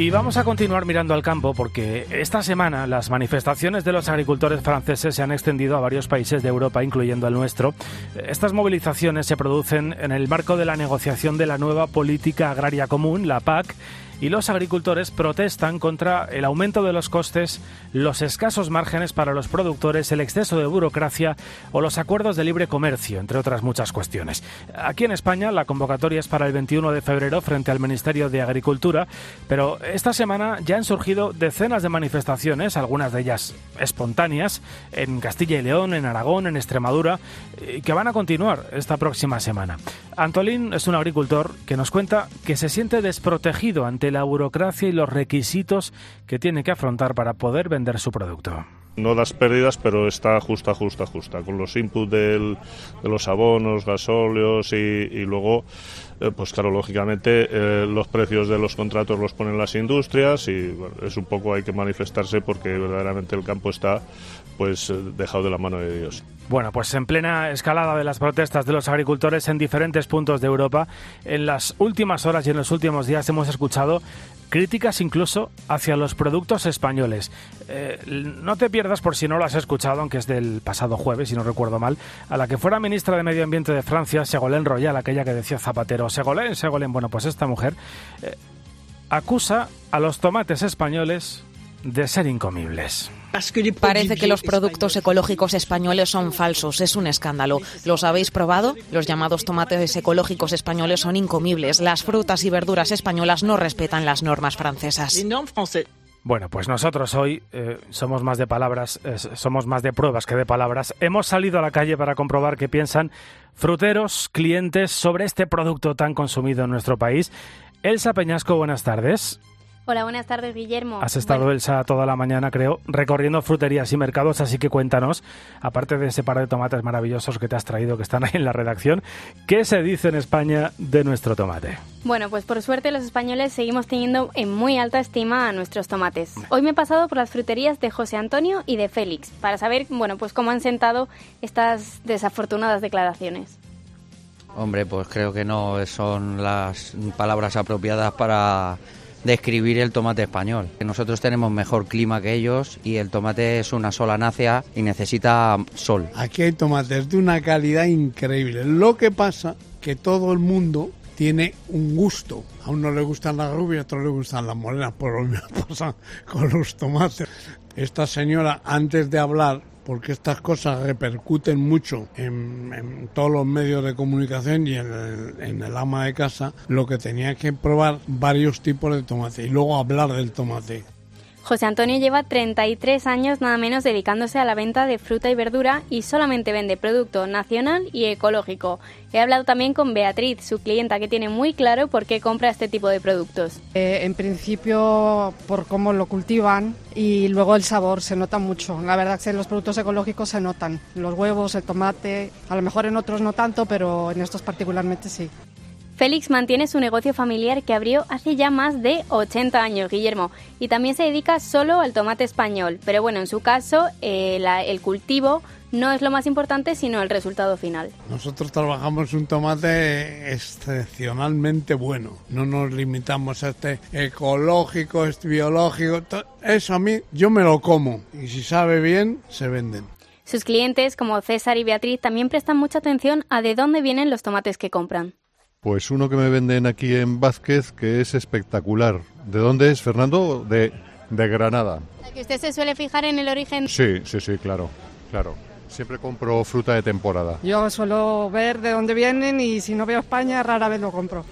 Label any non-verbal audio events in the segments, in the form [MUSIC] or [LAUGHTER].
Y vamos a continuar mirando al campo porque esta semana las manifestaciones de los agricultores franceses se han extendido a varios países de Europa, incluyendo el nuestro. Estas movilizaciones se producen en el marco de la negociación de la nueva política agraria común, la PAC, y los agricultores protestan contra el aumento de los costes, los escasos márgenes para los productores, el exceso de burocracia o los acuerdos de libre comercio, entre otras muchas cuestiones. Aquí en España la convocatoria es para el 21 de febrero frente al Ministerio de Agricultura, pero esta semana ya han surgido decenas de manifestaciones, algunas de ellas espontáneas, en Castilla y León, en Aragón, en Extremadura, que van a continuar esta próxima semana. Antolín es un agricultor que nos cuenta que se siente desprotegido ante la burocracia y los requisitos que tiene que afrontar para poder vender su producto. No das pérdidas, pero está justa, justa, justa. Con los inputs de los abonos, gasóleos y, luego, eh, pues claro, lógicamente eh, los precios de los contratos los ponen las industrias y es un poco hay que manifestarse porque verdaderamente el campo está pues eh, dejado de la mano de Dios. Bueno, pues en plena escalada de las protestas de los agricultores en diferentes puntos de Europa, en las últimas horas y en los últimos días hemos escuchado críticas incluso hacia los productos españoles. Eh, no te pierdas por si no lo has escuchado, aunque es del pasado jueves, si no recuerdo mal, a la que fuera ministra de Medio Ambiente de Francia, Segolén Royal, aquella que decía Zapatero, Segolén, Segolén, bueno, pues esta mujer eh, acusa a los tomates españoles de ser incomibles. Parece que los productos ecológicos españoles son falsos, es un escándalo. ¿Los habéis probado? Los llamados tomates ecológicos españoles son incomibles. Las frutas y verduras españolas no respetan las normas francesas. Bueno, pues nosotros hoy eh, somos más de palabras, eh, somos más de pruebas que de palabras. Hemos salido a la calle para comprobar qué piensan fruteros, clientes sobre este producto tan consumido en nuestro país. Elsa Peñasco, buenas tardes. Hola, buenas tardes, Guillermo. Has estado, Elsa, toda la mañana, creo, recorriendo fruterías y mercados, así que cuéntanos, aparte de ese par de tomates maravillosos que te has traído, que están ahí en la redacción, ¿qué se dice en España de nuestro tomate? Bueno, pues por suerte los españoles seguimos teniendo en muy alta estima a nuestros tomates. Hoy me he pasado por las fruterías de José Antonio y de Félix para saber, bueno, pues cómo han sentado estas desafortunadas declaraciones. Hombre, pues creo que no son las palabras apropiadas para describir el tomate español. Nosotros tenemos mejor clima que ellos y el tomate es una sola nácea y necesita sol. Aquí hay tomates de una calidad increíble. Lo que pasa que todo el mundo tiene un gusto. A uno le gustan las rubias, a otro le gustan las morenas, por lo mismo [LAUGHS] pasa con los tomates. Esta señora, antes de hablar, porque estas cosas repercuten mucho en, todos los medios de comunicación y en el, ama de casa, lo que tenía que probar varios tipos de tomate y luego hablar del tomate. José Antonio lleva 33 años nada menos dedicándose a la venta de fruta y verdura y solamente vende producto nacional y ecológico. He hablado también con Beatriz, su clienta, que tiene muy claro por qué compra este tipo de productos. Eh, en principio por cómo lo cultivan y luego el sabor se nota mucho. La verdad es que los productos ecológicos se notan. Los huevos, el tomate, a lo mejor en otros no tanto, pero en estos particularmente sí. Félix mantiene su negocio familiar que abrió hace ya más de 80 años, Guillermo, y también se dedica solo al tomate español. Pero bueno, en su caso, eh, el cultivo no es lo más importante, sino el resultado final. Nosotros trabajamos un tomate excepcionalmente bueno. No nos limitamos a este ecológico, este biológico. Eso a mí, yo me lo como. Y si sabe bien, se venden. Sus clientes, como César y Beatriz, también prestan mucha atención a de dónde vienen los tomates que compran. Pues uno que me venden aquí en Vázquez que es espectacular. ¿De dónde es, Fernando? De, de Granada. ¿Que usted se suele fijar en el origen? Sí, sí, sí, claro, claro. Siempre compro fruta de temporada. Yo suelo ver de dónde vienen y si no veo España rara vez lo compro.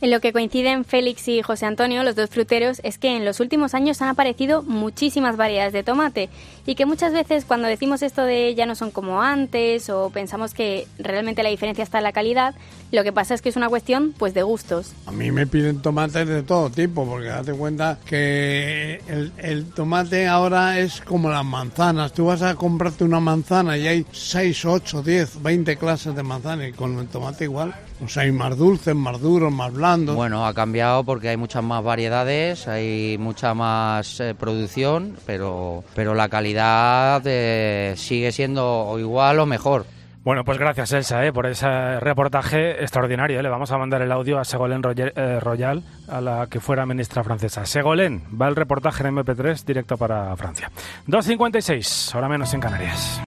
En lo que coinciden Félix y José Antonio, los dos fruteros, es que en los últimos años han aparecido muchísimas variedades de tomate y que muchas veces cuando decimos esto de ya no son como antes o pensamos que realmente la diferencia está en la calidad, lo que pasa es que es una cuestión pues de gustos. A mí me piden tomates de todo tipo porque date cuenta que el, el tomate ahora es como las manzanas. Tú vas a comprarte una manzana y hay 6, 8, 10, 20 clases de manzana y con el tomate igual. O sea, hay más dulces, más duros, más Bueno, ha cambiado porque hay muchas más variedades, hay mucha más eh, producción, pero, pero la calidad eh, sigue siendo igual o mejor. Bueno, pues gracias Elsa ¿eh? por ese reportaje extraordinario. ¿eh? Le vamos a mandar el audio a Segolén eh, Royal, a la que fuera ministra francesa. Segolén, va el reportaje en MP3 directo para Francia. 2.56, ahora menos en Canarias.